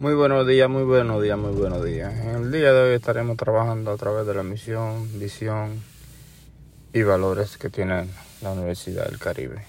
Muy buenos días, muy buenos días, muy buenos días. En el día de hoy estaremos trabajando a través de la misión, visión y valores que tiene la Universidad del Caribe.